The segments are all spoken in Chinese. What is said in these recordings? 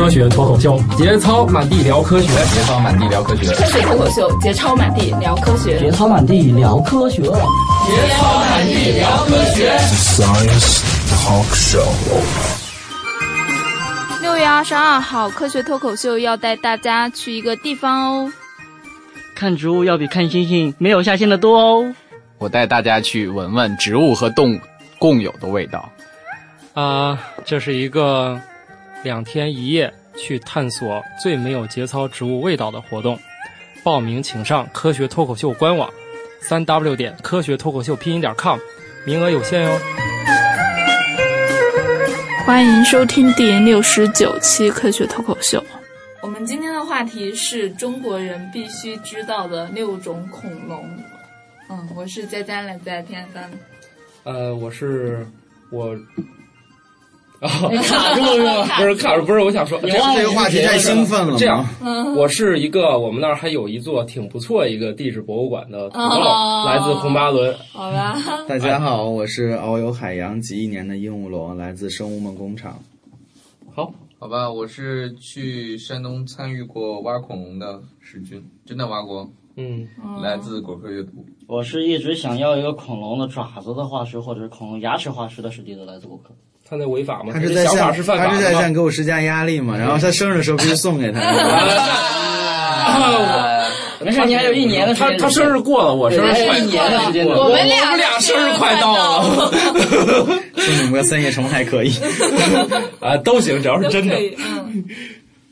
科学脱口秀，节操满地聊科学，节操满地聊科学，科学脱口秀，节操满地聊科学，节操满地聊科学，节操满地聊科学。Science Talk Show。六月二十二号，科学脱口秀要带大家去一个地方哦。看植物要比看星星没有下限的多哦。我带大家去闻闻植物和动物共有的味道。啊，这是一个两天一夜去探索最没有节操植物味道的活动。报名请上科学脱口秀官网，三 w 点科学脱口秀拼音点 com，名额有限哟。欢迎收听第六十九期科学脱口秀。我们今天的话题是中国人必须知道的六种恐龙。嗯，我是佳佳，来自天山。呃，我是我。卡住了，不是卡住，不是我想说，这这个话题太兴奋了。这样，我是一个我们那儿还有一座挺不错一个地质博物馆的土豆，来自红巴伦。好吧。大家好，我是遨游海洋几亿年的鹦鹉螺，来自生物梦工厂。好，好吧，我是去山东参与过挖恐龙的史军，真的挖过。嗯，来自果壳阅读。我是一直想要一个恐龙的爪子的化石，或者是恐龙牙齿化石的史蒂德，来自果壳。他在违法吗？他是在向他是在向给我施加压力嘛？然后他生日的时候必须送给他。没事，你还有一年的时间。他他生日过了，我生日快一年的时间。我们俩俩生日快到了。送 你们个三叶虫还可以。啊，都行，只要是真的。嗯。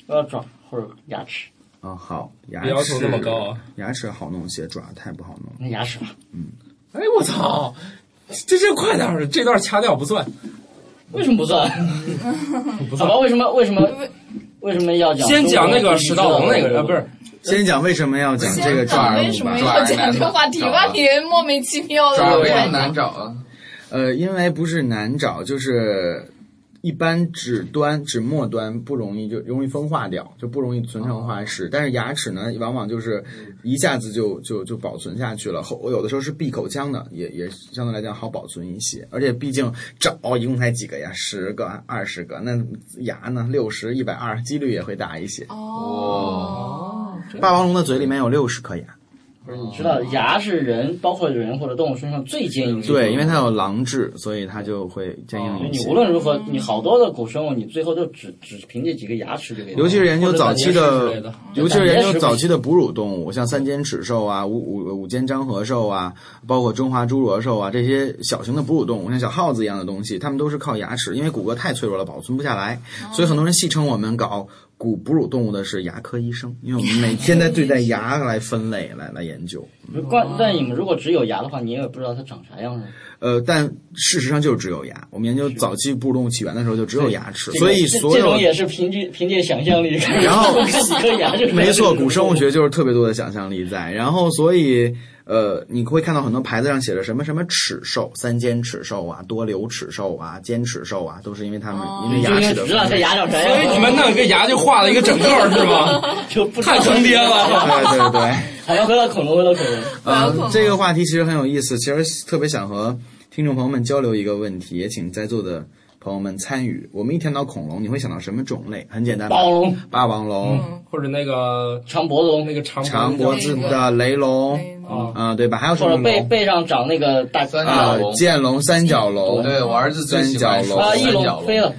我 要爪或者牙齿。啊，好，牙齿。要求那么高啊？牙齿好弄些，爪太不好弄。那牙齿吧。嗯。哎，我操！这这快点儿，这段掐掉不算。为什么不算？不算。好吧，为什么？为什么？为什么要讲？先讲那个史道龙那个人，不是？先讲为什么要讲这个爪？为什么要讲这个话题？话题莫名其妙的。爪为什么难找啊？呃，因为不是难找，就是。一般指端、指末端不容易，就容易风化掉，就不容易存成化石。但是牙齿呢，往往就是一下子就就就保存下去了。后有的时候是闭口腔的，也也相对来讲好保存一些。而且毕竟找一共才几个呀，十个、二十个，那牙呢，六十、一百二，几率也会大一些。哦，霸王龙的嘴里面有六十颗牙。不是你知道牙是人，包括人或者动物身上最坚硬的。对，因为它有狼质，所以它就会坚硬一些。你无论如何，你好多的古生物，你最后就只只凭借几个牙齿就给。尤其是研究早期的，尤其是研究早期的哺乳动物，像三尖齿兽啊、五五五尖张颌兽啊，包括中华侏罗兽啊这些小型的哺乳动物，像小耗子一样的东西，它们都是靠牙齿，因为骨骼太脆弱了，保存不下来，所以很多人戏称我们搞。古哺乳动物的是牙科医生，因为我们 每天在对待牙来分类来来研究。关但你们如果只有牙的话，你也不知道它长啥样呃，但事实上就是只有牙。我们研究早期哺乳动物起源的时候就只有牙齿，所以所有这种也是凭借凭借想象力。然后 几颗牙就 没错，古生物学就是特别多的想象力在。然后所以。呃，你会看到很多牌子上写着什么什么齿兽、三尖齿兽啊、多瘤齿兽啊、尖齿兽啊，都是因为它们因为牙齿的。知道这牙长啥样？所以你们弄个牙就画了一个整个是吗？就太坑爹了！对对对。好像回到恐龙，回到恐龙。呃，这个话题其实很有意思，其实特别想和听众朋友们交流一个问题，也请在座的。朋友们参与，我们一谈到恐龙，你会想到什么种类？很简单，霸王龙、霸王龙，或者那个长脖子龙，那个长长脖子的雷龙，啊，对吧？还有什么龙？背背上长那个大三角龙，剑龙、三角龙。对我儿子三角龙啊，翼龙飞了，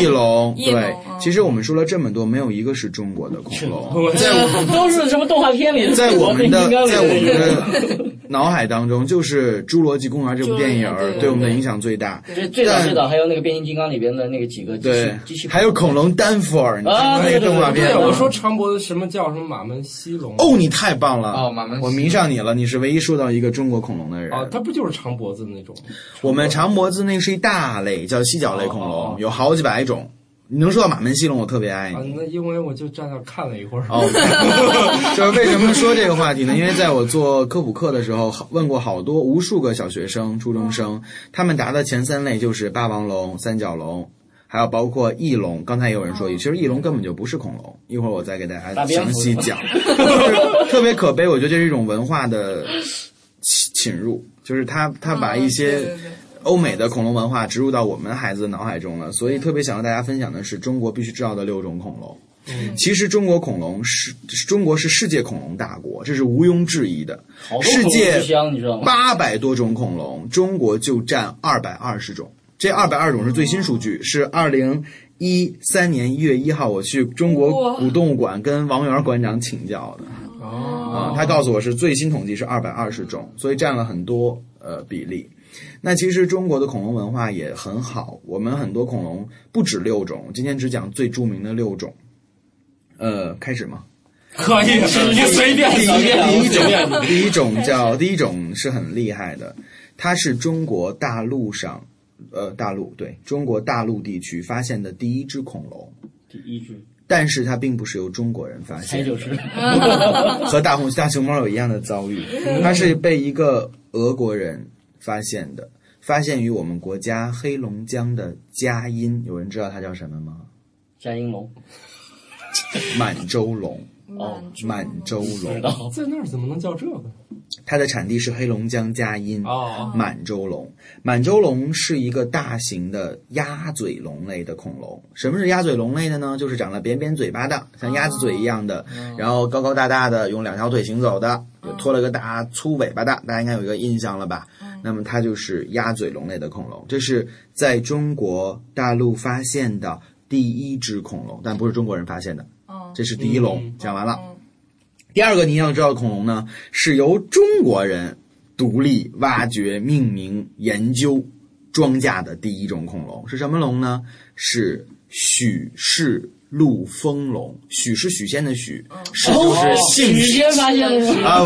翼龙。对，其实我们说了这么多，没有一个是中国的恐龙，在 都是什么动画片里？在我们的，在我们的。脑海当中就是《侏罗纪公园》这部电影对我们的影响最大。最最早最早还有那个变形金刚里边的那个几个对机器，还有恐龙丹佛尔那个动画片。对，我说长脖子什么叫什么马门溪龙？哦，你太棒了！哦，马门，我迷上你了，你是唯一说到一个中国恐龙的人。啊，它不就是长脖子那种？我们长脖子那是一大类，叫犀角类恐龙，有好几百种。你能说到马门溪龙，我特别爱你。那因为我就站那看了一会儿。哦，就是为什么说这个话题呢？因为在我做科普课的时候，问过好多无数个小学生、初中生，他们答的前三类就是霸王龙、三角龙，还有包括翼龙。刚才也有人说，其实翼龙根本就不是恐龙。一会儿我再给大家详细讲。特别可悲，我觉得这是一种文化的侵侵入，就是他他把一些。欧美的恐龙文化植入到我们孩子的脑海中了，所以特别想和大家分享的是中国必须知道的六种恐龙。其实中国恐龙是中国是世界恐龙大国，这是毋庸置疑的。世界？八百多种恐龙，中国就占二百二十种。这二百二十种是最新数据，是二零一三年一月一号我去中国古动物馆跟王源馆长请教的。啊，他告诉我是最新统计是二百二十种，所以占了很多呃比例。那其实中国的恐龙文化也很好，我们很多恐龙不止六种，今天只讲最著名的六种。呃，开始吗？可以，你随便第一随便第一种第一种叫第一种是很厉害的，它是中国大陆上呃大陆对中国大陆地区发现的第一只恐龙，第一只但是它并不是由中国人发现的，就是，和大红大熊猫有一样的遭遇，它是被一个俄国人发现的，发现于我们国家黑龙江的佳音，有人知道它叫什么吗？佳音龙满洲龙，哦，满洲龙，在那儿怎么能叫这个？它的产地是黑龙江佳音。哦，满洲龙，满洲龙是一个大型的鸭嘴龙类的恐龙。什么是鸭嘴龙类的呢？就是长了扁扁嘴巴的，像鸭子嘴一样的，然后高高大大的，用两条腿行走的，拖了个大粗尾巴的，大家应该有一个印象了吧？那么它就是鸭嘴龙类的恐龙，这是在中国大陆发现的第一只恐龙，但不是中国人发现的，哦这是第一龙。讲完了。嗯第二个你要知道的恐龙呢，是由中国人独立挖掘、命名、研究、装架的第一种恐龙是什么龙呢？是许氏陆丰龙。许是许仙的许，是就是姓许许仙发现的是啊，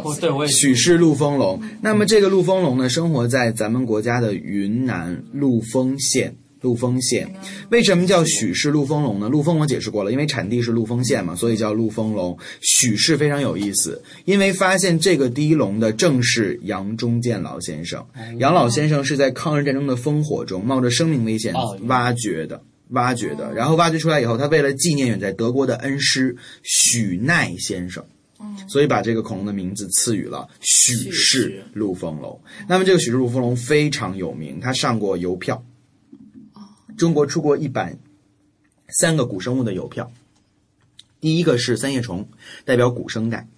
不不不许氏陆丰龙。那么这个陆丰龙呢，生活在咱们国家的云南陆丰县。陆丰县为什么叫许氏陆丰龙呢？陆丰我解释过了，因为产地是陆丰县嘛，所以叫陆丰龙。许氏非常有意思，因为发现这个第一龙的正是杨忠建老先生。杨老先生是在抗日战争的烽火中冒着生命危险哦挖掘的。挖掘的，然后挖掘出来以后，他为了纪念远在德国的恩师许奈先生，所以把这个恐龙的名字赐予了许氏陆丰龙。那么这个许氏陆丰龙非常有名，他上过邮票，中国出过一版三个古生物的邮票，第一个是三叶虫，代表古生代，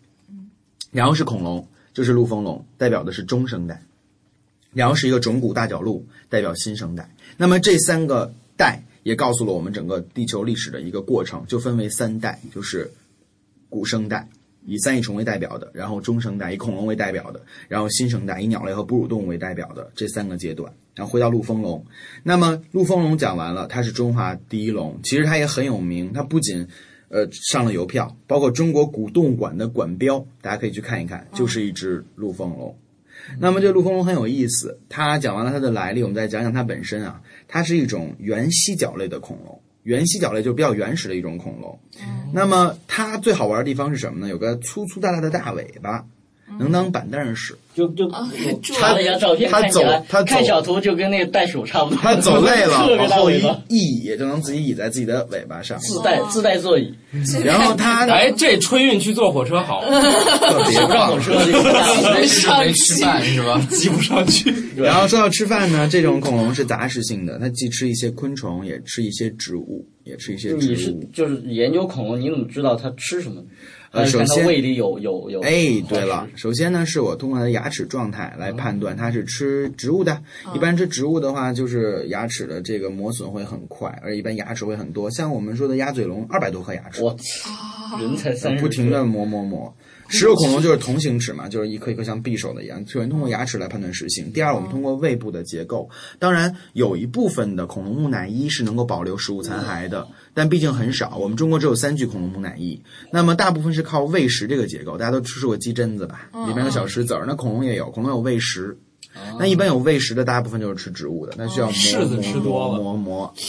然后是恐龙，就是陆丰龙，代表的是中生代，然后是一个种骨大角鹿，代表新生代。那么这三个代也告诉了我们整个地球历史的一个过程，就分为三代，就是古生代。以三叶虫为代表的，然后中生代以恐龙为代表的，然后新生代以鸟类和哺乳动物为代表的这三个阶段。然后回到陆丰龙，那么陆丰龙讲完了，它是中华第一龙，其实它也很有名，它不仅呃上了邮票，包括中国古动物馆的馆标，大家可以去看一看，就是一只陆丰龙。那么这陆丰龙很有意思，它讲完了它的来历，我们再讲讲它本身啊，它是一种原蜥脚类的恐龙。原蜥脚类就是比较原始的一种恐龙。那么它最好玩的地方是什么呢？有个粗粗大大的大尾巴，能当板凳使。就就啊查了一张照片，他看起来走他走看小图就跟那个袋鼠差不多。他走累了往后一大尾巴，倚，也就能自己倚在自己的尾巴上。自带自带座椅，然后它哎，这春运去坐火车好，特别不让棒我。说这个大没吃没吃饭是吧？挤不上去。然后说到吃饭呢，这种恐龙是杂食性的，它既吃一些昆虫，也吃一些植物，也吃一些你是植物。就是研究恐龙，你怎么知道它吃什么？呃首先胃里有有有。哎，对了，首先呢，是我通过它的牙齿状态来判断它是吃植物的。一般吃植物的话，就是牙齿的这个磨损会很快，而一般牙齿会很多。像我们说的鸭嘴龙，二百多颗牙齿，我操，人才三十，不停的磨磨磨。食肉恐龙就是同形齿嘛，就是一颗一颗像匕首的一样。首先通过牙齿来判断食性，第二我们通过胃部的结构。当然，有一部分的恐龙木乃伊是能够保留食物残骸的，但毕竟很少。我们中国只有三具恐龙木乃伊，那么大部分是靠喂食这个结构。大家都吃过鸡胗子吧？里面有小石子儿，那恐龙也有，恐龙有喂食。那一般有喂食的，大部分就是吃植物的，那需要磨柿子吃多了磨磨磨。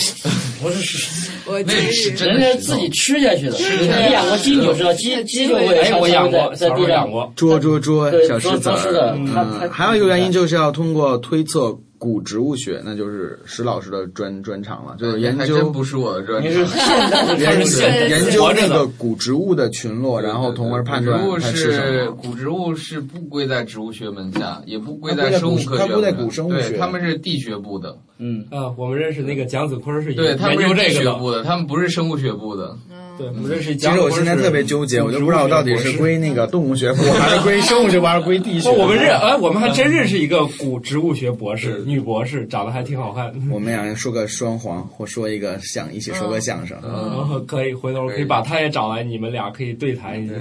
不是我那是真人的是家自己吃下去的。你养过鸡你就知道，鸡鸡就会哎，我养过，小时候在在地上养过。捉捉捉小石子嗯，还有一个原因就是要通过推测古植物学，那就是石老师的专专长了，就是研还真究不是我的专你是长。现代研究研研究活着的那个古植物的群落，然后从而判断古植物它吃什是么。古植物是不归在植物学门下，也不归在生物科学它归在古生物学对，他们是地学部的，嗯，啊，我们认识那个蒋子坤是对他研们是地究这个的。学部的，他们不是生物学部的。对，我们认识其实我现在特别纠结，我就不知道我到底是归那个动物学部，还是归生物学部，还是归地学哦，部。我们认哎，我们还真认识一个古植物学博士，女博士，长得还挺好看。我们 俩人说个双簧，或说一个相，一起说个相声。然后可以回头可以把他也找来，你们俩可以对谈一下。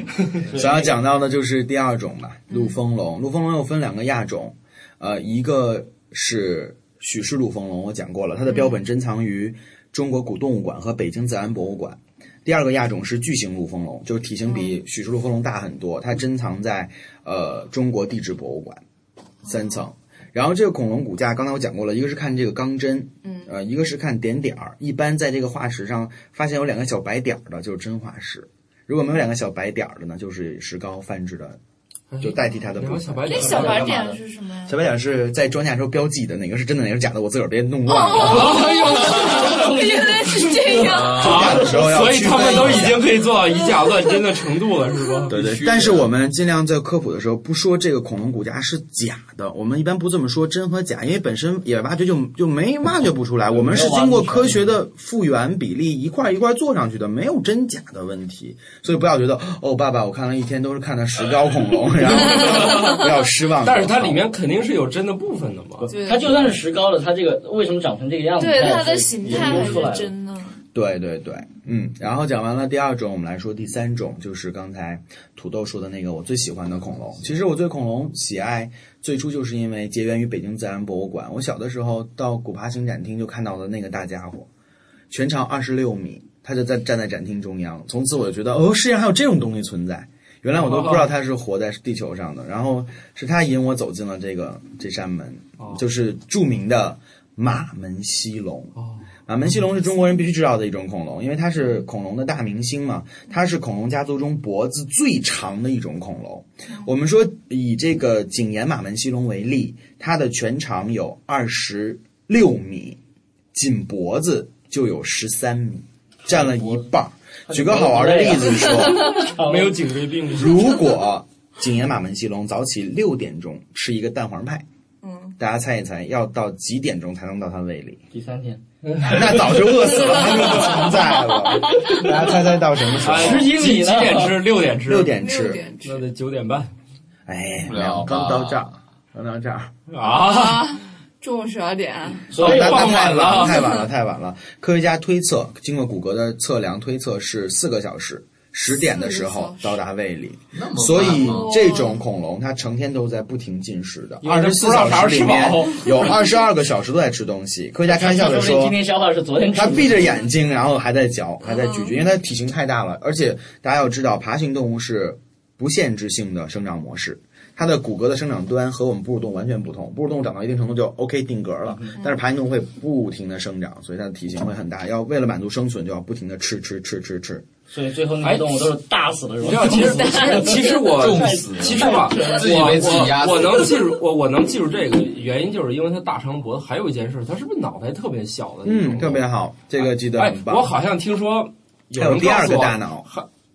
想要讲到的就是第二种吧，陆丰龙。陆丰龙又分两个亚种，呃，一个是许氏陆丰龙，我讲过了，它的标本珍藏于中国古动物馆和北京自然博物馆。第二个亚种是巨型陆丰龙，就是体型比许氏陆丰龙大很多，它珍藏在呃中国地质博物馆三层。然后这个恐龙骨架，刚才我讲过了，一个是看这个钢针，嗯，呃，一个是看点点儿。一般在这个化石上发现有两个小白点儿的，就是真化石；如果没有两个小白点儿的呢，就是石膏泛制的，就代替它的那小白点是什么呀？小白点是在装甲时候标记的，哪个是真的，哪个是假的，我自个儿别弄乱了。原来是这样。装甲的时候要所以他们都已经可以做到以假乱真的程度了，是吧？对对，但是我们尽量在科普的时候不说这个恐龙骨架是假的，我们一般不这么说真和假，因为本身也挖掘就就没挖掘不出来，我们是经过科学的复原比例一块一块做上去的，没有真假的问题，所以不要觉得哦，爸爸我看了一天都是看的石膏恐龙，然后不要失望。但是它里面肯定是有真的部分的嘛。对它就算是石膏的，它这个为什么长成这个样子？对，它的形态。是真的。对对对，嗯，然后讲完了第二种，我们来说第三种，就是刚才土豆说的那个我最喜欢的恐龙。其实我对恐龙喜爱最初就是因为结缘于北京自然博物馆。我小的时候到古爬行展厅就看到了那个大家伙，全长二十六米，他就在站在展厅中央。从此我就觉得，哦，世界上还有这种东西存在。原来我都不知道它是活在地球上的，然后是他引我走进了这个这扇门，就是著名的马门溪龙。马门溪龙是中国人必须知道的一种恐龙，因为它是恐龙的大明星嘛，它是恐龙家族中脖子最长的一种恐龙。我们说以这个景岩马门溪龙为例，它的全长有二十六米，仅脖子就有十三米，占了一半儿。举个好玩的例子说，没有颈椎病，如果景岩马门溪龙早起六点钟吃一个蛋黄派，嗯，大家猜一猜要到几点钟才能到他胃里？第三天，那早就饿死了，它就不存在了。大家猜猜到什么时候？十几几几点吃？六点吃。六点吃。那得九点半哎，不没有，刚到这儿，刚到这儿。啊！啊，中午十二点啊。所以太晚了，了，太晚了，太晚了。科学家推测，经过骨骼的测量推测是四个小时，十点的时候到达胃里。所以这种恐龙它成天都在不停进食的，二十四小时里面有二十二个小时都在吃东西。科学家开玩笑的说说明今，天消化是昨天吃的。它闭着眼睛，然后还在嚼，还在咀嚼，因为它体型太大了。而且大家要知道，爬行动物是不限制性的生长模式，它的骨骼的生长端和我们哺乳动物完全不同。哺乳动物长到一定程度就 OK 定格了，但是爬行动物会不停的生长，所以它的体型会很大。要为了满足生存，就要不停的吃吃吃吃吃。所以最后那些动物都是大死的，是吧？你知道，其实 其实我重死其实吧，自己被自己压死我我能记住我我能记住这个原因，就是因为它大长脖子。还有一件事，它是不是脑袋特别小的那种？嗯，特别好，这个记得哎很，棒。我好像听说有人第二个大脑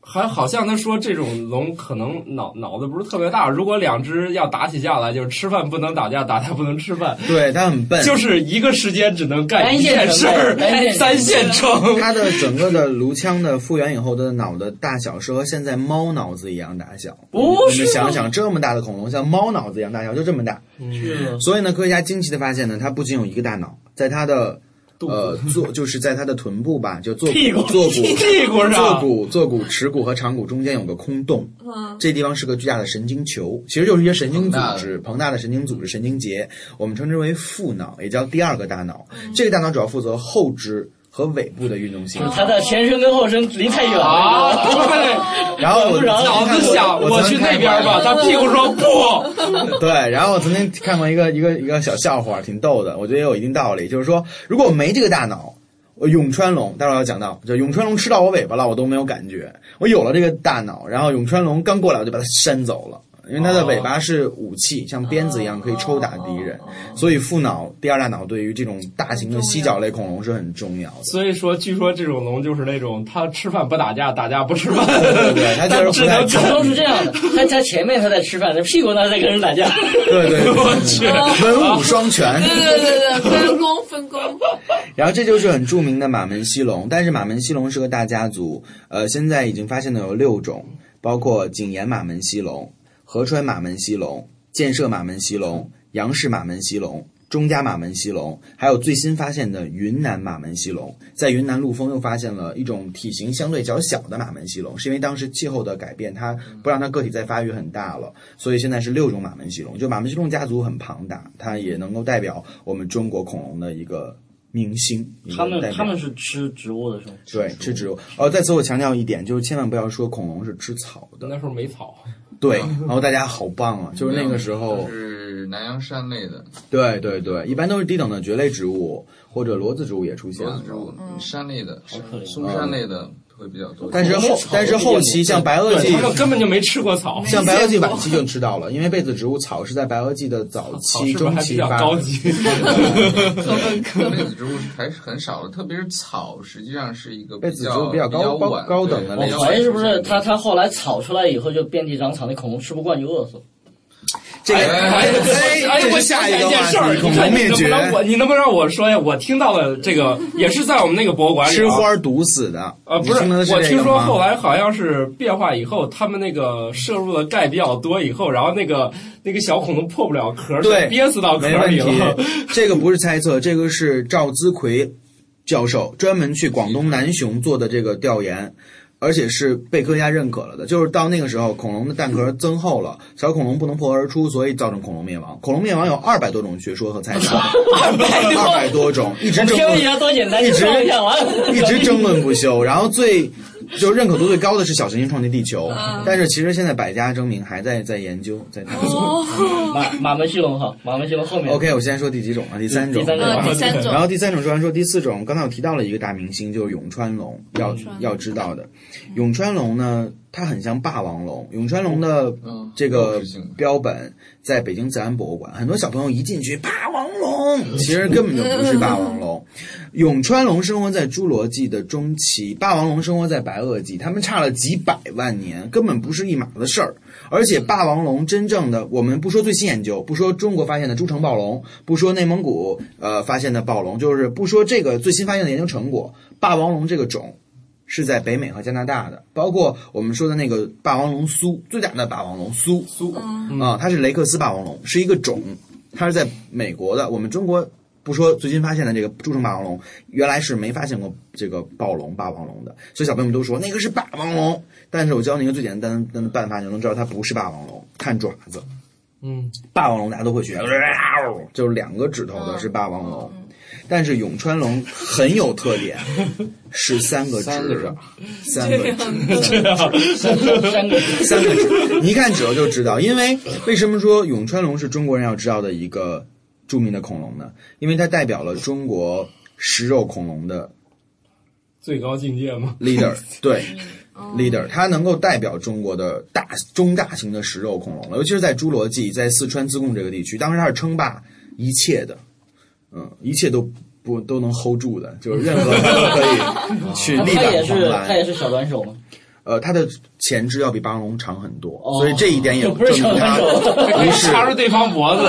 还还好像他说这种龙可能脑脑子不是特别大，如果两只要打起架来，就是吃饭不能打架，打架不能吃饭，对它很笨，就是一个时间只能干一件事儿三线程。它的整个的颅腔的复原以后的脑的大小是和现在猫脑子一样大小。不你们想想，这么大的恐龙像猫脑子一样大小，就这么大。是所以呢，科学家惊奇的发现呢，它不仅有一个大脑，在它的呃坐就是在它的臀部吧，就坐屁股坐骨屁股上坐骨坐骨耻骨和长骨中间有个空洞，嗯，这地方是个巨大的神经球，其实就是一些神经组织，膨大的神经组织、神经节，我们称之为副脑，也叫第二个大脑。这个大脑主要负责后肢和尾部的运动性。它的前身跟后身离太远啊，了。对，然后我脑子想我去那边吧，他屁股说不，对，然后我曾经看过一个一个一个小笑话，挺逗的，我觉得也有一定道理，就是说，如果我没这个大脑。我永川龙，待会儿要讲到，就永川龙吃到我尾巴了，我都没有感觉。我有了这个大脑，然后永川龙刚过来，我就把它扇走了。因为它的尾巴是武器，像鞭子一样可以抽打敌人，所以腹脑第二大脑对于这种大型的犀角类恐龙是很重要的。所以说，据说这种龙就是那种它吃饭不打架，打架不吃饭。对对，它就是不太只能都是这样的，它它前面它在吃饭，它屁股那在跟人打架。对对，我去，文武双全。对对对对，分工分工。然后这就是很著名的马门溪龙，但是马门溪龙是个大家族，呃，现在已经发现的有六种，包括景岩马门溪龙、合川马门溪龙、建设马门溪龙、杨氏马门溪龙。钟家马门溪龙，还有最新发现的云南马门溪龙，在云南陆丰又发现了一种体型相对较小的马门溪龙，是因为当时气候的改变，它不让它个体再发育很大了，所以现在是六种马门溪龙。就马门溪龙家族很庞大，它也能够代表我们中国恐龙的一个明星。他们他们是吃植物的是吗？对吃植物。哦，在此我强调一点，就是千万不要说恐龙是吃草的。那时候没草。对，然后大家好棒啊！就是那个时候。是南洋山类的，对对对，一般都是低等的蕨类植物或者裸子植物也出现了。植物，山类的，松山类的会比较多。但是后但是后期像白垩纪他，们根本就没吃过草，像白垩纪晚期就知道了，因为被子植物草是在白垩纪的早期、中期发较高级？被子植物还是很少的，特别是草，实际上是一个被子植物比较高高高等的我类型怀疑是不是它它后来草出来以后就遍地长草，那恐龙吃不惯就饿死了。这个哎哎，这我是下一个想起来一件事儿，你能不，能我你能不能让我说呀？我听到了这个，也是在我们那个博物馆里啊吃花毒死的。呃，不是，我听说后来好像是变化以后，他们那个摄入的钙比较多以后，然后那个那个小恐龙破不了壳，对憋死到壳里了。这个不是猜测，这个是赵资奎教授专门去广东南雄做的这个调研。而且是被科学家认可了的，就是到那个时候，恐龙的蛋壳增厚了，小恐龙不能破壳而出，所以造成恐龙灭亡。恐龙灭亡有二百多种学说和猜测，二百多种，一直争论听一下多简单，一直。一直争论不休。然后最就认可度最高的是小行星撞击地球，但是其实现在百家争鸣，还在在研究，在探索。马马门西龙哈，马门西龙后面 OK，我先说第几种啊？第三种。第三种呃，第三种然后第三种说完说第四种，刚才我提到了一个大明星，就是永川龙，要要知道的。永川龙呢，它很像霸王龙。永川龙的嗯这个标本在北京自然博物馆，很多小朋友一进去，霸王龙，其实根本就不是霸王龙。永川龙生活在侏罗纪的中期，霸王龙生活在白垩纪，它们差了几百万年，根本不是一码子事儿。而且霸王龙真正的，我们不说最新研究，不说中国发现的诸城暴龙，不说内蒙古呃发现的暴龙，就是不说这个最新发现的研究成果，霸王龙这个种是在北美和加拿大的，包括我们说的那个霸王龙苏，最大的霸王龙苏苏啊、它是雷克斯霸王龙，是一个种，它是在美国的，我们中国。不说最新发现的这个诸城霸王龙，原来是没发现过这个暴龙、霸王龙的，所以小朋友们都说那个是霸王龙。但是我教你一个最简单的办法，你就能知道它不是霸王龙，看爪子。嗯，霸王龙大家都会学，就是两个指头的是霸王龙，但是永川龙很有特点，是三个指，三个爪三个指，三个三个指，你一看指头就知道。因为为什么说永川龙是中国人要知道的一个著名的恐龙呢？因为它代表了中国食肉恐龙的最高境界吗。leader，对。leader，它能够代表中国的大中大型的食肉恐龙了，尤其是在侏罗纪，在四川自贡这个地区，当时它是称霸一切的，嗯，一切都不都能 hold 住的，就是任何人都可以 去力他也挽狂是他也。是小短手嘛，呃，它的前肢要比霸王龙长很多，哦所以这一点也不是证明它小短手不是 插住对方脖子。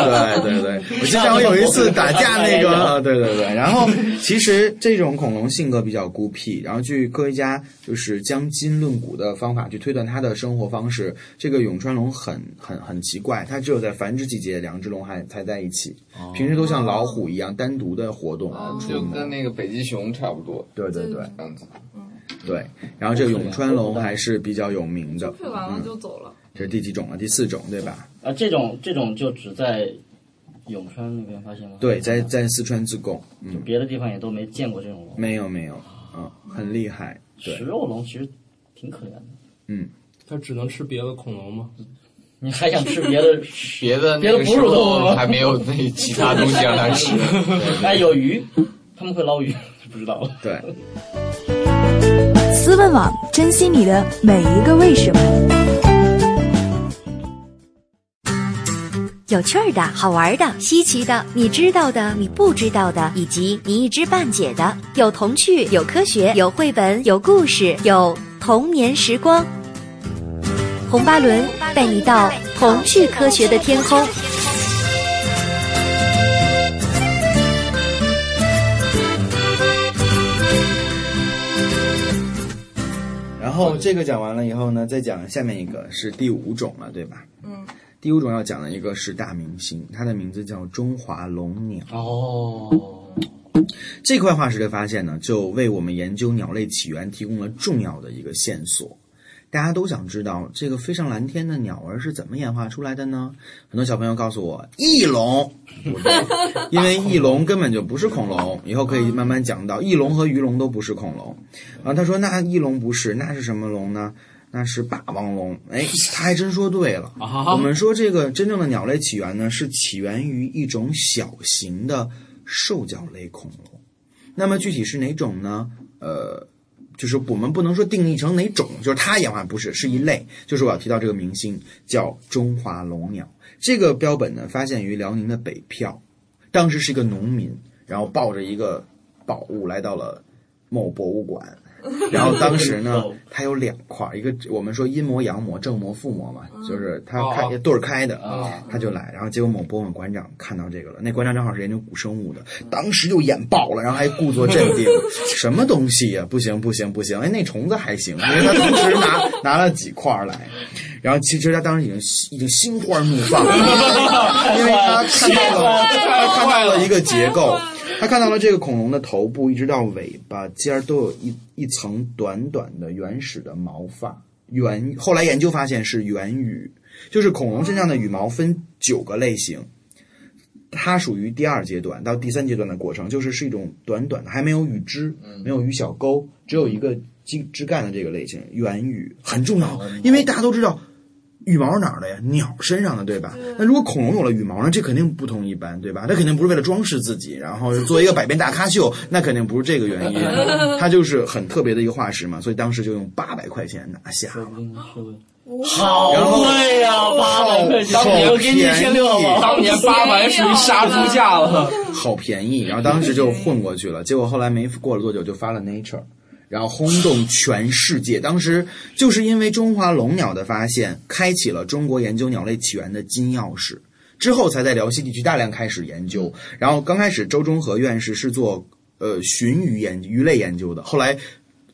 对对对，我记得我有一次打架那个，呃对对对，然后其实这种恐龙性格比较孤僻，然后据科学家就是将基因论骨的方法去推断它的生活方式，这个永川龙很很很奇怪，它只有在繁殖季节两只龙还才在一起，平时都像老虎一样单独的活动出就跟。那个北极熊差不多对对对这样子。对，然后这个永川龙还是比较有名的，配完了就走了。这是第几种了？第四种对吧？啊，这种这种就只在永川那边发现吗？对，在在四川自贡，嗯，别的地方也都没见过这种龙。没有没有，嗯，很厉害，对食。肉龙其实挺可怜的，嗯它只能吃别的恐龙吗？你还想吃别的？别的别的哺那个时乳动物吗还没有那其他东西让它吃。哎，有鱼，他们会捞鱼，不知道了。对，思问网，珍惜你的每一个为什么。有趣儿的、好玩的、稀奇的，你知道的、你不知道的，以及你一知半解的，有童趣，有科学，有绘本，有故事，有童年时光。红巴伦带你到童趣科学的天空。后这个讲完了以后呢，再讲下面一个是第五种了，对吧？嗯，第五种要讲的一个是大明星，它的名字叫中华龙鸟。哦，这块化石的发现呢，就为我们研究鸟类起源提供了重要的一个线索。大家都想知道这个飞上蓝天的鸟儿是怎么演化出来的呢？很多小朋友告诉我，翼龙，因为翼龙根本就不是恐龙。以后可以慢慢讲到，翼龙和鱼龙都不是恐龙。啊，他说那翼龙不是，那是什么龙呢？那是霸王龙。哎，他还真说对了。我们说这个真正的鸟类起源呢，是起源于一种小型的兽脚类恐龙。那么具体是哪种呢？呃。就是我们不能说定义成哪种，就是它演化不是，是一类。就是我要提到这个明星叫中华龙鸟，这个标本呢发现于辽宁的北票，当时是一个农民，然后抱着一个宝物来到了某博物馆，然后当时呢它有两块，一个我们说阴魔、阳魔、正魔负魔嘛，就是它开对儿开的，他就来，然后结果某博物馆馆长看到这个了，那馆长正好是研究古生物的，当时就眼爆了，然后还故作镇定，什么东西呀？不行不行不行！哎，那虫子还行，因为他当时拿拿了几块来，然后其实他当时已经已经心花怒放，因为他看到了他看到了一个结构。他看到了这个恐龙的头部一直到尾巴尖儿都有一一层短短的原始的毛发，原后来研究发现是原羽，就是恐龙身上的羽毛分九个类型，它属于第二阶段到第三阶段的过程，就是是一种短短的，还没有羽枝，没有羽小钩，只有一个枝枝干的这个类型，原羽很重要，因为大家都知道。羽毛是哪儿的呀？鸟身上的，对吧？那如果恐龙有了羽毛呢？这肯定不同一般，对吧？它肯定不是为了装饰自己，然后做一个百变大咖秀，那肯定不是这个原因。它就是很特别的一个化石嘛，所以当时就用八百块钱拿下了。好贵呀，八百块钱！好我给你一千六好不好？当年八百属于杀猪价了，好便宜。然后当时就混过去了，结果后来没过了多久就发了 Nature。然后轰动全世界。当时就是因为中华龙鸟的发现，开启了中国研究鸟类起源的金钥匙。之后才在辽西地区大量开始研究。然后刚开始周中和院士是做呃鲟鱼研鱼类研究的，后来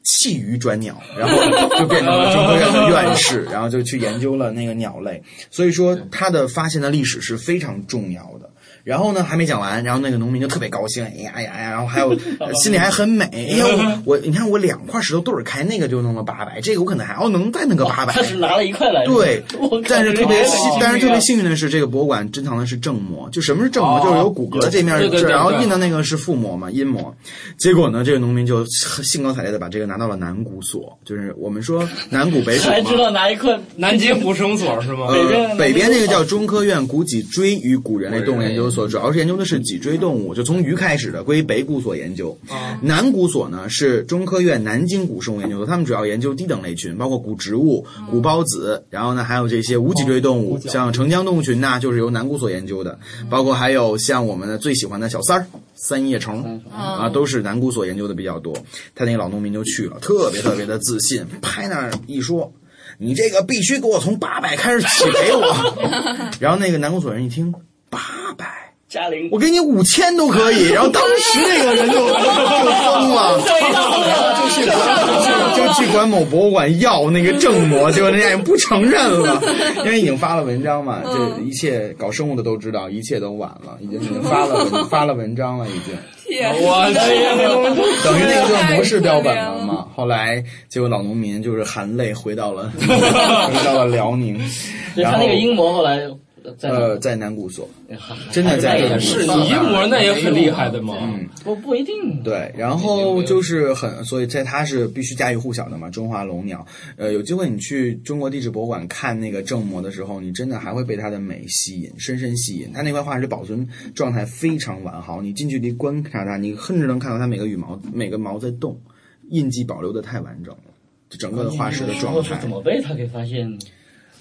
弃鱼转鸟，然后就变成了中科院的院士，然后就去研究了那个鸟类。所以说他的发现的历史是非常重要的。然后呢，还没讲完，然后那个农民就特别高兴，哎呀哎呀哎呀，然后还有 心里还很美，哎呀我我你看我两块石头对着开，那个就弄了八百，这个我可能还要能再弄个八百。他是拿了一块来。对，但是特别幸，但是特别幸运的是，这个博物馆珍藏的是正模，就什么是正模，就是有骨骼这面，然后印的那个是腹膜嘛，阴膜。结果呢，这个农民就兴高采烈的把这个拿到了南古所，就是我们说 南古北古才知道拿一块南极古生所是吗？呃，北边那个叫中科院古脊椎与古人类动物研究所，主要是研究的是脊椎动物，就从鱼开始的，归北古所研究。南古所呢是中科院南京古生物研究所，他们主要研究低等类群，包括古植物、古孢子，然后呢还有这些无脊椎动物，像澄江动物群呐，就是由南古所研究的，包括还有像我们的最喜欢的小三儿、三叶虫啊，都是南古所研究的比较多。他那个老农民就去了，特别特别的自信，拍那儿一说。你这个必须给我从八百开始起赔我，然后那个南古所人一听嘉玲，我给你五千都可以。然后当时那个人就就疯了，就去管就去管某博物馆要那个正模，结果人家也不承认了，因为已经发了文章嘛。这一切搞生物的都知道，一切都晚了，已经已经发了 发了文章了，已经。我去，等于那个就是模式标本了嘛。后来结果老农民就是含泪回到了回到了辽宁，然后他那个英模后来在呃在南古所，真的在南古是所你阴膜那也很厉害的嘛。嗯，不不一定。对，然后就是很，所以在它是必须家喻户晓的嘛，中华龙鸟。呃，有机会你去中国地质博物馆看那个正模的时候，你真的还会被它的美吸引，深深吸引。它那块化石保存状态非常完好，你近距离观察它，你甚至能看到它每个羽毛、每个毛在动，印记保留的太完整了，就整个的化石的状态是怎。么被他给发现的？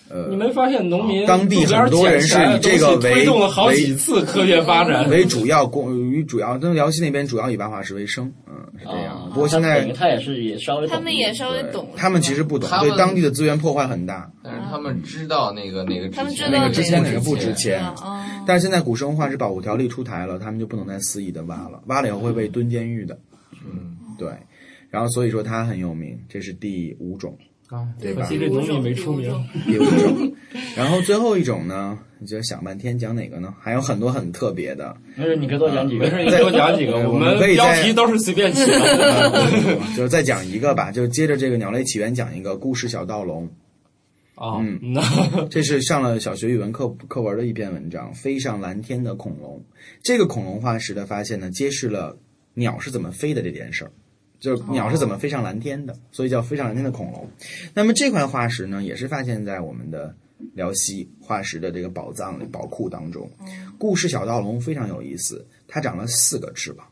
呃你没发现农民当地很多人是以这个为推动了好几次科学发展，为主要供于主要，那辽西那边主要以八化石为生，嗯，是这样。啊不过现在他他也是也稍微懂他们也稍微懂，他们其实不懂，对当地的资源破坏很大。但是他们知道那个那个他们知道那个之前哪哪个不值钱？哦，但是现在古生物化石保护条例出台了，他们就不能再肆意的挖了，挖了以后会被蹲监狱的。嗯，对，然后所以说它很有名，这是第五种，对吧可？惜这农民没出名。第五种，然后最后一种呢，你就想半天讲哪个呢？还有很多很特别的，没事，你可以多讲几个。没事，你多讲几个，我我们可以在标题都是随便起的。就是再讲一个吧，就接着这个鸟类起源讲一个故事小盗龙。啊，嗯那这是上了小学语文课课文的一篇文章，《飞上蓝天的恐龙》。这个恐龙化石的发现呢，揭示了鸟是怎么飞的这件事儿，就是鸟是怎么飞上蓝天的，所以叫飞上蓝天的恐龙。那么这块化石呢，也是发现在我们的辽西化石的这个宝藏里宝库当中。故事小盗龙非常有意思，它长了四个翅膀，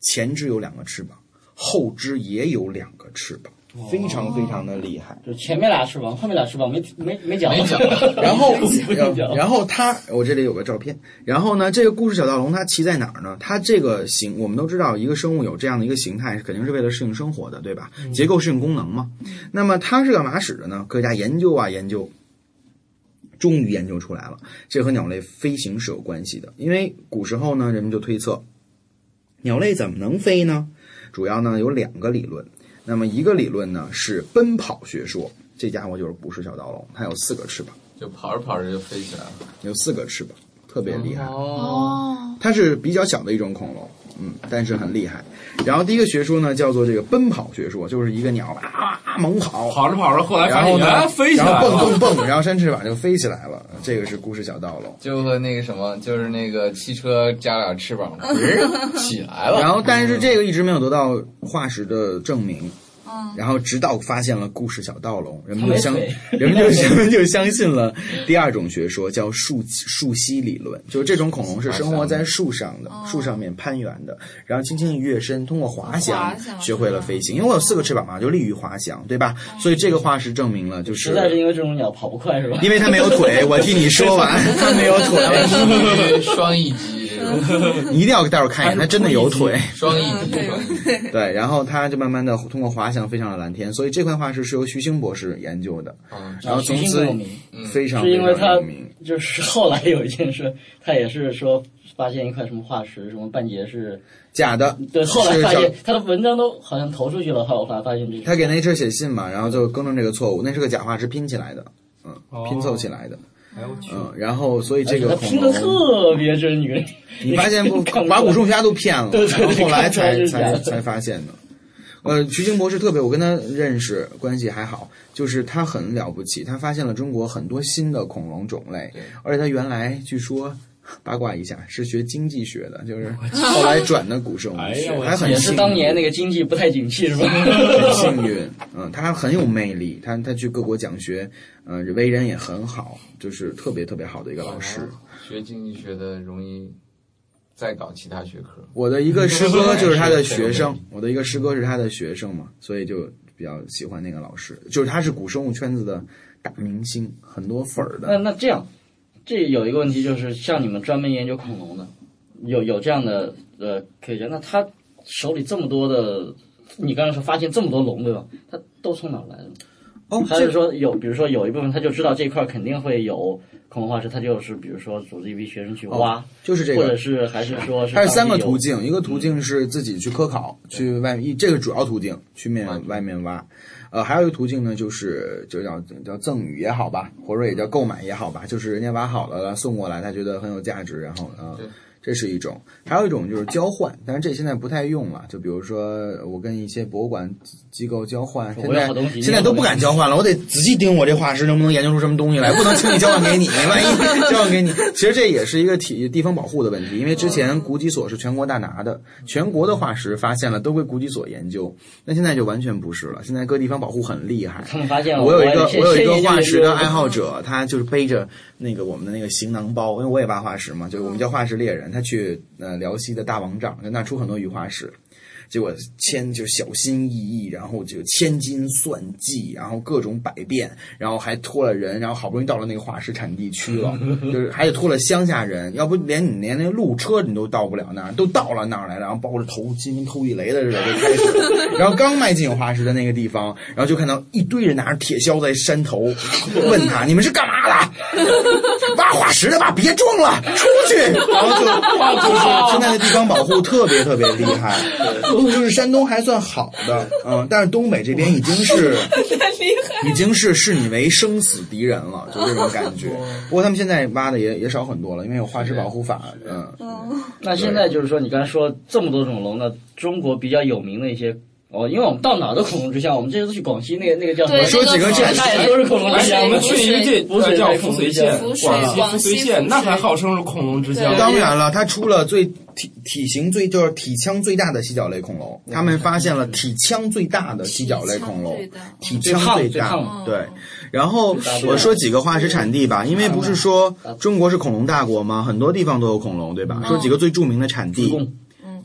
前肢有两个翅膀，后肢也有两个翅膀，非常非常的厉害。就前面俩翅膀，后面俩翅膀没没没讲。没讲然后 然后他，我这里有个照片。然后呢，这个故事小盗龙它骑在哪儿呢？它这个形，我们都知道，一个生物有这样的一个形态，肯定是为了适应生活的，对吧？结构适应功能嘛。那么它是干嘛使的呢？科学家研究啊研究，终于研究出来了，这和鸟类飞行是有关系的。因为古时候呢，人们就推测，鸟类怎么能飞呢？主要呢有两个理论。那么一个理论呢是奔跑学说，这家伙就是捕食小盗龙，它有四个翅膀。就跑着跑着就飞起来了。有四个翅膀，特别厉害。哦，它是比较小的一种恐龙，嗯，但是很厉害。然后第一个学说呢，叫做这个奔跑学说，就是一个鸟啊猛跑，跑着跑着，后来然后呢飞起然后。蹦蹦蹦，然后扇翅膀就飞起来了。这个是故事小道喽。就和那个什么，就是那个汽车加俩翅膀，嗯 起来了。然后，但是这个一直没有得到化石的证明。然后，直到发现了故事小盗龙，人们就相 人们就 人们就相信了第二种学说，叫树树栖理论，就是这种恐龙是生活在树上的，树上面攀援的，然后轻轻一跃身，通过滑翔学会了飞行。因为我有四个翅膀嘛，就利于滑翔，对吧？所以这个化石证明了，就是实在是是因为这种鸟跑不快是吧？因为它没有腿。我替你说完，它没有腿，双翼机这种，你一定要待会儿看一眼，它真的有腿。双翼。对，然后它就慢慢的通过滑翔飞上了蓝天，所以这块化石是由徐星博士研究的，嗯，然后从此徐星有名。非常是因为他。就是后来有一件事，他也是说发现一块什么化石，什么半截是，假的，对，后来发现他的文章都好像投出去了，后来我后来发现这个。他给 Nature 写信嘛，然后就更正这个错误，那是个假化石拼起来的，嗯，拼凑起来的，嗯，然后所以这个恐他拼的龙，特别真，你跟 你发现不，把古生物学家都骗了，后后来才才才发现的。呃，徐星博士特别，我跟他认识关系还好，就是他很了不起，他发现了中国很多新的恐龙种类，而且他原来据说八卦一下是学经济学的，就是后来转的古生物还很也是幸运当年那个经济不太景气是吧？很幸运，嗯，他很有魅力，他他去各国讲学，呃，为人也很好，就是特别特别好的一个老师。学经济学的容易再搞其他学科。我的一个师哥就是他的学生，我的一个师哥是他的学生嘛，所以就比较喜欢那个老师，就是他是古生物圈子的大明星，很多粉儿的那。那这样，这有一个问题就是，像你们专门研究恐龙的，有有这样的呃科学家，那他手里这么多的，你刚才说发现这么多龙对吧？他都从哪儿来的？哦，还是说有，比如说有一部分他就知道这块肯定会有恐龙化石，他就是比如说组织一批学生去挖，就是这个或者个。是还是说是它是三个途径，一个途径是自己去科考，去外面，一这个主要途径去面外面挖，呃，还有一个途径呢，就是就叫叫赠与也好吧，或者也叫购买也好吧，就是人家挖好了了送过来，他觉得很有价值，然后呃对，这是一种，还有一种就是交换，但是这现在不太用了，就比如说我跟一些博物馆机构交换，现在现在都不敢交换了，我得仔细盯我这化石能不能研究出什么东西来，不能轻易交换给你，万一交换给你，其实这也是一个体地方保护的问题，因为之前古籍所是全国大拿的，全国的化石发现了都归古籍所研究，那现在就完全不是了，现在各地方保护很厉害，他们发现了，我有一个我有一个化石的爱好者，他就是背着那个我们的那个行囊包，因为我也挖化石嘛，就是我们叫化石猎人，他去呃辽西的大王嶂，就那出很多雨花石。结果千就小心翼翼，然后就千金算计，然后各种百变，然后还托了人，然后好不容易到了那个化石产地区了，就是还得拖了乡下人，要不连你连那个路车你都到不了那儿，都到了那儿来了，然后抱着头心跟偷地雷的似的就开始，然后刚迈进化石的那个地方，然后就看到一堆人拿着铁锹在山头问他：“ 你们是干嘛的？挖化石的吧？别装了，出去！”然后就 就是现在的地方保护特别特别厉害，就是山东还算好的，嗯，但是东北这边已经是已经是视你为生死敌人了，就这种感觉。不过他们现在挖的也也少很多了，因为有化石保护法，嗯。那现在就是说，你刚才说这么多种龙呢，中国比较有名的一些哦，因为我们到哪都恐龙之乡，我们这次去广西那个那个叫什么？对说几个那这那也都是恐龙之乡。我们去一个地不是叫扶绥县，广西扶绥县，那还号称是恐龙之乡。当然了，它出了最体体型最就是体腔最大的犀角类恐龙，他们发现了体腔最大的犀角类恐龙，体腔最大，对。然后我说几个化石产地吧，因为不是说中国是恐龙大国吗？很多地方都有恐龙，对吧？说几个最著名的产地。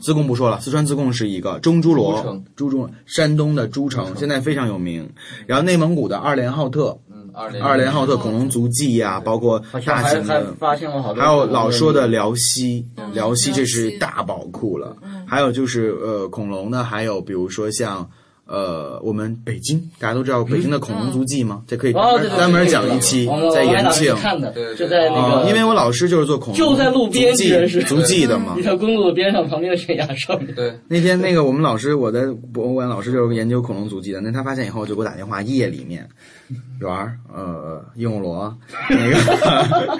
自贡不说了，四川自贡是一个中侏罗诸城，诸中山东的诸城现在非常有名，然后内蒙古的二连浩特，嗯，二连二连浩特恐龙足迹呀、包括大型的发现了好多，还有老说的辽西，辽西这是大宝库了。还有就是呃，恐龙呢，还有比如说像呃，我们北京，大家都知道北京的恐龙足迹吗？这可以专门讲一期，在延庆看的对，对就在那啊，个，因为我老师就是做恐龙，就在路边足迹足迹的嘛 一。条公路的边上，旁边的悬崖上面。对，那天那个我们老师，我的博物馆老师就是研究恐龙足迹的。那他发现以后就给我打电话，夜里面，圆儿，呃，鹦鹉螺，那个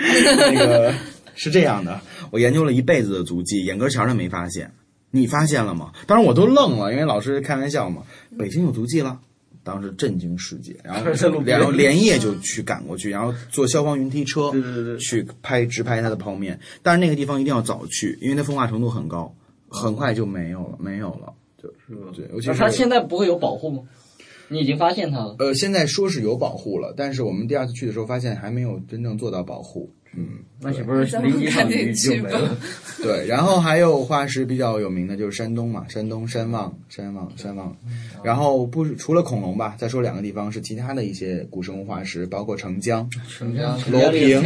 那个是这样的，我研究了一辈子的足迹，眼根前儿他没发现，你发现了吗？当时我都愣了，因为老师开玩笑嘛，北京有足迹了。当时震惊世界，然后 在路边然后连夜就去赶过去，然后坐消防云梯车，对对对去拍直拍它的泡面。但是那个地方一定要早去，因为它风化程度很高，很快就没有了，没有了。就是对，尤其那是它现在不会有保护吗？你已经发现它了。呃，现在说是有保护了，但是我们第二次去的时候发现还没有真正做到保护。嗯，那岂不是临机场鱼就没了？对，然后还有化石比较有名的就是山东嘛，山东山望、山望、山望。然后不是除了恐龙吧，再说两个地方是其他的一些古生物化石，包括澄江、澄江、罗平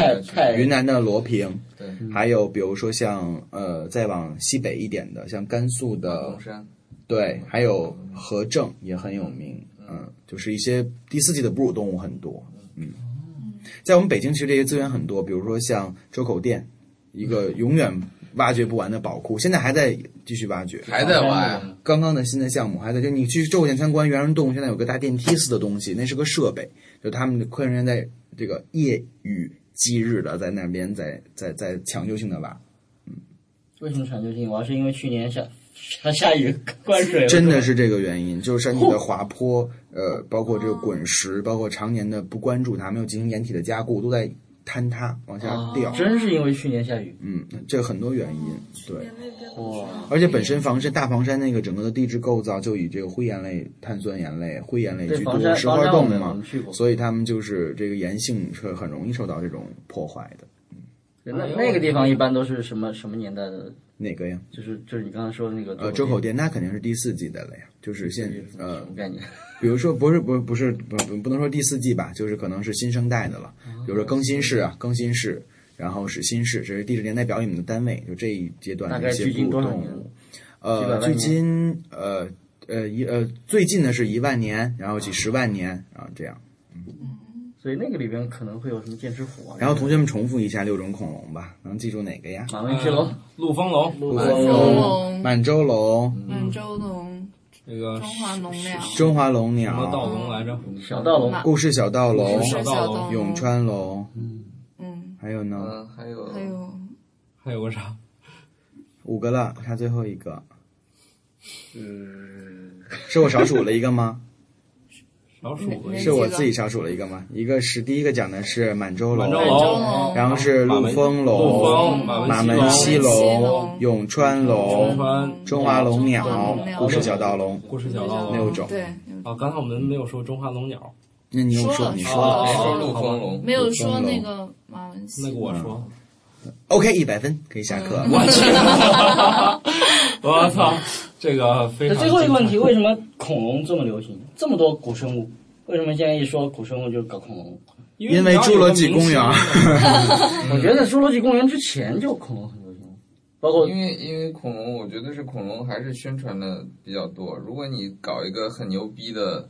云南的罗平，对，还有比如说像呃再往西北一点的，像甘肃的龙山，对，还有河正也很有名，嗯，就是一些第四季的哺乳动物很多，嗯，在我们北京其实这些资源很多，比如说像周口店，一个永远挖掘不完的宝库，现在还在继续挖掘，还在挖呀，刚刚的新的项目还在，就你去周口店参观猿人洞，现在有个大电梯似的东西，那是个设备，就他们的科研人员在这个夜雨继日的在那边在在在抢救性的挖，嗯。为什么抢救性？我要是因为去年下下下雨灌水了，真的是这个原因，就是山体的滑坡，呃，包括这个滚石，包括常年的不关注它，没有进行掩体的加固，都在坍塌往下掉。啊真是因为去年下雨。嗯，这很多原因，对，哇，而且本身房山大房山那个整个的地质构造就以这个灰岩类、碳酸盐类、灰岩类居多，石花房山我们我洞嘛所以他们就是这个岩性是很容易受到这种破坏的。那那个地方一般都是什么什么年代的？哪个呀？就是就是你刚才说的那个呃，周口店那肯定是第四季的了呀，就是现呃什么概念？比如说，不是不是不是不不不能说第四季吧，就是可能是新生代的了。比如说更新世啊，更新世，然后是新世，这是地质年代表里面的单位，就这一阶段的一些大概距今哺乳动多少年物。呃，距今呃呃一呃最近的是一万年，然后几十万年啊这样。所以那个里边可能会有什么剑齿虎啊？然后同学们重复一下六种恐龙吧，能记住哪个呀？马文皮龙、陆丰龙，陆满洲丰龙、满洲龙、满洲龙、那个中华龙鸟、中华龙什么盗鸟、龙来着？小盗龙、故事小盗龙。故、事小盗龙。小盗龙、永川龙，嗯，还有呢？嗯，还有。还有。还有个啥？五个了，差最后一个。嗯是我少数了一个吗？老鼠是我自己少数了一个吗？一个是第一个讲的是满洲龙，满洲龙，然后是陆丰陆龙、马马门溪溪龙龙、永川永龙、中华龙鸟故事小盗龙。故事小盗龙六种对，啊，刚才我们没有说中华龙鸟，那你有说，你说了了。说陆丰龙，没有说那个马文溪。那个我说，OK，一百分可以下课。我去，我操，这个非那常。最后一个问题，为什么恐龙这么流行？这么多古生物，为什么现在一说古生物就搞恐龙？因为侏罗纪公园，我觉得侏罗纪公园之前就恐龙很流行，包括因为因为恐龙，我觉得是恐龙还是宣传的比较多。如果你搞一个很牛逼的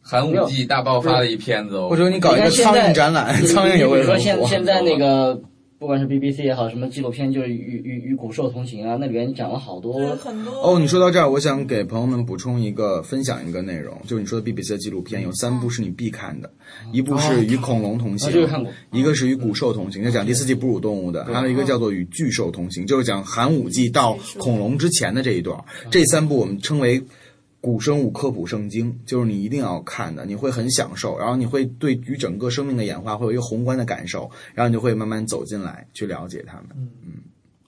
寒武纪大爆发的一片子，或者你搞一个苍蝇展览，苍蝇也会比如说很火。现现在那个，不管是 BBC 也好，什么纪录片，就是与与与古兽同行啊，那里面讲了好多。很多哦，你说到这儿，我想给朋友们补充一个，分享一个内容，就是你说的 BBC 的纪录片有三部是你必看的，一部是与恐龙同行啊，这个看过，一个是与古兽同行，就讲第四季哺乳动物的，还有一个叫做与巨兽同行，就是讲寒武纪到恐龙之前的这一段。这三部我们称为古生物科普圣经，就是你一定要看的，你会很享受，然后你会对于整个生命的演化会有一个宏观的感受，然后你就会慢慢走进来去了解他们。嗯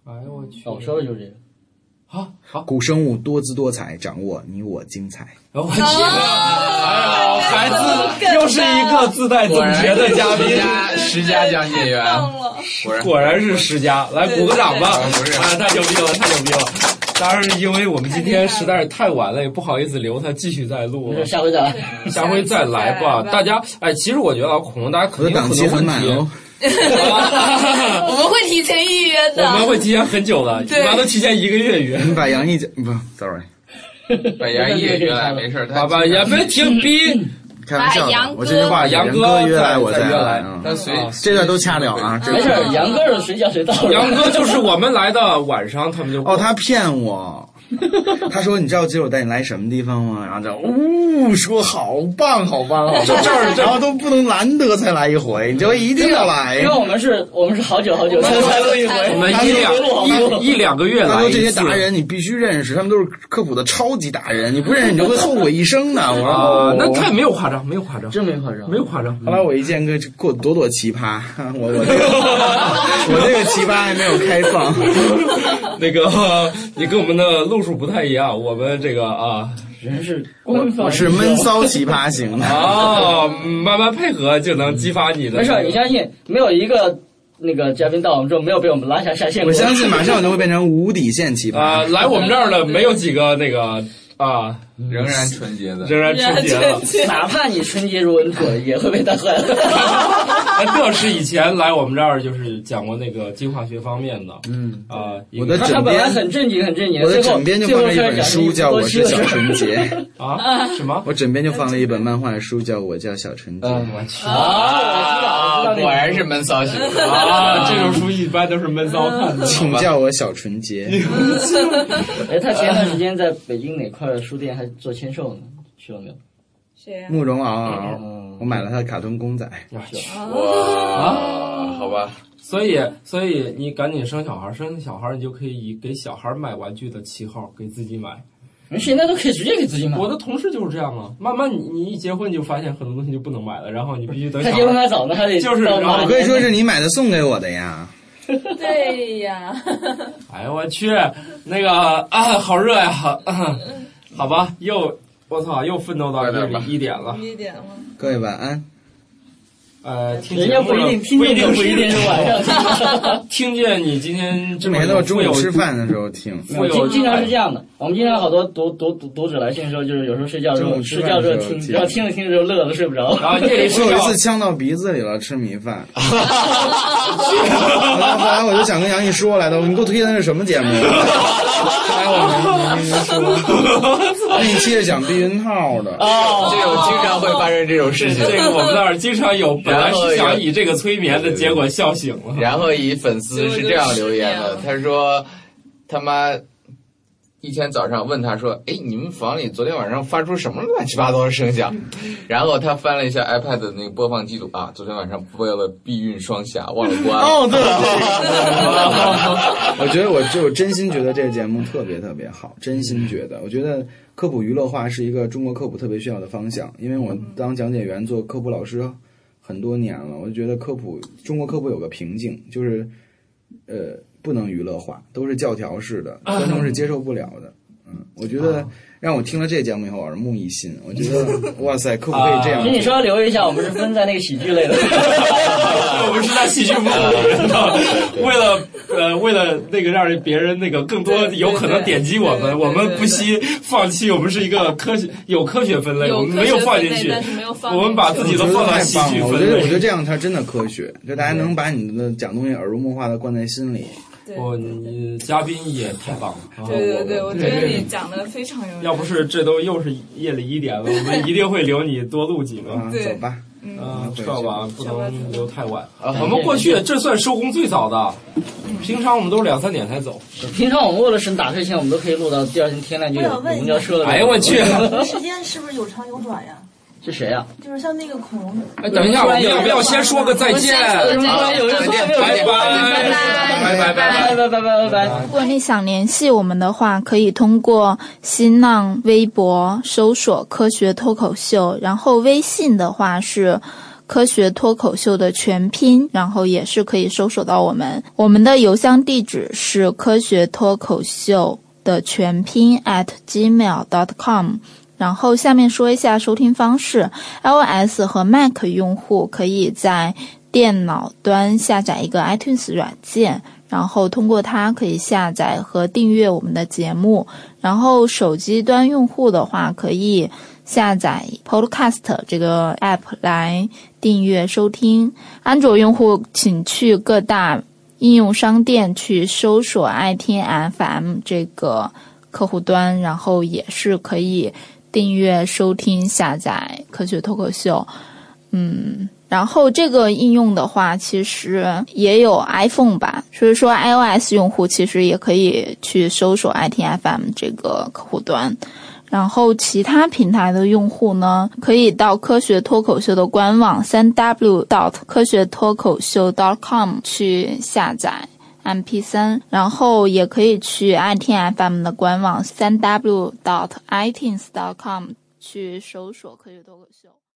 哎呦我去！哦，说的就是这个。好好，古生物多姿多彩，掌握你我精彩。我去！哎呀，孩子又是一个自带总结的嘉宾十，佳讲解员，果然果然是十佳，来鼓个掌吧！啊，太牛逼了，太牛逼了！当然是因为我们今天实在是太晚了，也不好意思留他继续再录了，下回再来。下回再来吧。大家，哎，其实我觉得啊，恐龙大家我的肯定有很档期很多问题，我们会提前预约的。我们会提前很久的，一对般都提前一个月约。你把杨毅讲不，sorry，把杨毅也约来，没事儿，他爸爸也别停逼，开玩笑的，我这句话杨杨哥约来我再约来这段都掐掉啊，这没事，杨哥是谁叫谁到了。杨哥就是我们来的晚上，他们就哦，他骗我。他说：“你知道今儿我带你来什么地方吗？”然后就呜说：“好棒，好棒，好棒！”这儿这然后都不能难得才来一回，你就一定要来因为。我们是，我们是好久好久才才录一回，我们一两一 一两个月他说这来一次些达人你必须认识，他们都是科普的超级达人，你不认识你就会后悔一生的。我说那太没有夸张，没有夸张，真没夸张，没有夸张。后来我一见哥就过朵朵奇葩，我我这个 我这个奇葩还没有开放。那个 你跟我们的路数不太一样，我们这个啊人是官方，我是闷骚奇葩型的。啊，慢慢配合就能激发你的。没事，你相信没有一个那个嘉宾到我们这儿没有被我们拉下下线。我相信马上我就会变成无底线奇葩啊，葩。来我们这儿的没有几个那个啊，仍然纯洁的。仍然纯洁的。哪怕你纯洁如稳妥，也会被带坏的。哎，乐师以前来我们这儿就是讲过那个进化学方面的，嗯，啊，我的他他枕本来边很正经，很正经，我的枕边就放了一本书，叫《我是小纯洁》。啊什么？我枕边就放了一本漫画书，叫《我叫小纯洁》。我去啊，果然是闷骚型。啊！这种书一般都是闷骚看的。请叫我小纯洁。哎，他前段时间在北京哪块书店还做签售呢？去了没有？谁呀？慕容嗷嗷，嗯我买了他的卡通公仔。哇，好吧，所以，所以你赶紧生小孩，生小孩你就可以以给小孩买玩具的旗号给自己买。人现在都可以直接给自己买。我的同事就是这样啊，慢慢你你一结婚就发现很多东西就不能买了，然后你必须等他结婚小孩。还早呢，还得就是然后我可以说是你买的送给我的呀。对呀，哎呀我去，那个啊，好热呀！啊好吧，又我操，又奋斗到夜里一点了。一点了？各位晚安。呃，听人家不一定听不一定见不一定是晚上听。听见你今天这么每天都是中午吃饭的时候听。我经经常是这样的，我们经常好多读读读读者来信的时候，就是有时候睡觉的时候睡觉的时候听，然后听着听着就乐得睡不着。然后夜里我有一次呛到鼻子里了，吃米饭。后来后来我就想跟杨毅说来的，你给我推荐的是什么节目？后来我没没没说。那一期是讲避孕套的。哦，这种经常会发生这种事情。这个我们那儿经常有，本来然后是想以这个催眠的，结果笑醒了。然后一粉丝是这样留言的，他说他妈一天早上问他说：“哎，你们房里昨天晚上发出什么乱七八糟的声响？”然后他翻了一下 iPad 的那个播放记录啊，昨天晚上播了《避孕双侠》，忘了关。哦，对了，我觉得我就真心觉得这个节目特别特别好，真心觉得，我觉得科普娱乐化是一个中国科普特别需要的方向。因为我当讲解员做科普老师很多年了，我就觉得科普中国科普有个瓶颈，就是呃不能娱乐化，都是教条式的，观众是接受不了的。嗯，我觉得让我听了这个节目以后，耳目一新。我觉得 哇塞，可不可以这样？请你稍微留意一下，我们是分在那个喜剧类的。我们是在喜剧部的，为了呃，为了那个让人别人那个更多有可能点击我们，我们不惜放弃。我们是一个科学有科学分类，我们没有放进去，我们把自己都放到喜剧分类。我觉得这样才真的科学，就大家能把你的讲东西耳濡目化的灌在心里。我你嘉宾也太棒了，对对对，我觉得你讲的非常有。要不是这都又是夜里一点了，我们一定会留你多录几个。走吧，嗯，知道吧？不能留太晚。我们过去这算收工最早的，平常我们都是两三点才走。平常我们为了省打车钱，我们都可以录到第二天天亮就有公交车了。哎呦，我去！时间是不是有长有短呀？是谁呀？就是像那个恐龙。哎，等一下，我们要不要先说个再见？再见，再见，拜拜，拜拜，拜拜，拜拜，拜拜，拜拜。如果你想联系我们的话，可以通过新浪微博搜索“科学脱口秀”，然后微信的话是“科学脱口秀”的全拼，然后也是可以搜索到我们。我们的邮箱地址是“科学脱口秀”的全拼 at gmail dot com。然后下面说一下收听方式，iOS 和 Mac 用户可以在电脑端下载一个 iTunes 软件，然后通过它可以下载和订阅我们的节目。然后手机端用户的话，可以下载 Podcast 这个 app 来订阅收听。安卓用户请去各大应用商店去搜索爱听 FM 这个客户端，然后也是可以。订阅、收听、下载《科学脱口秀》，嗯，然后这个应用的话，其实也有 iPhone 版，所以说 iOS 用户其实也可以去搜索 iTFM 这个客户端。然后其他平台的用户呢，可以到《科学脱口秀》的官网三 w dot 科学脱口秀 dot com 去下载。M P 三，然后也可以去 i T F M 的官网三 W dot i t n s dot com 去搜索科学脱口秀。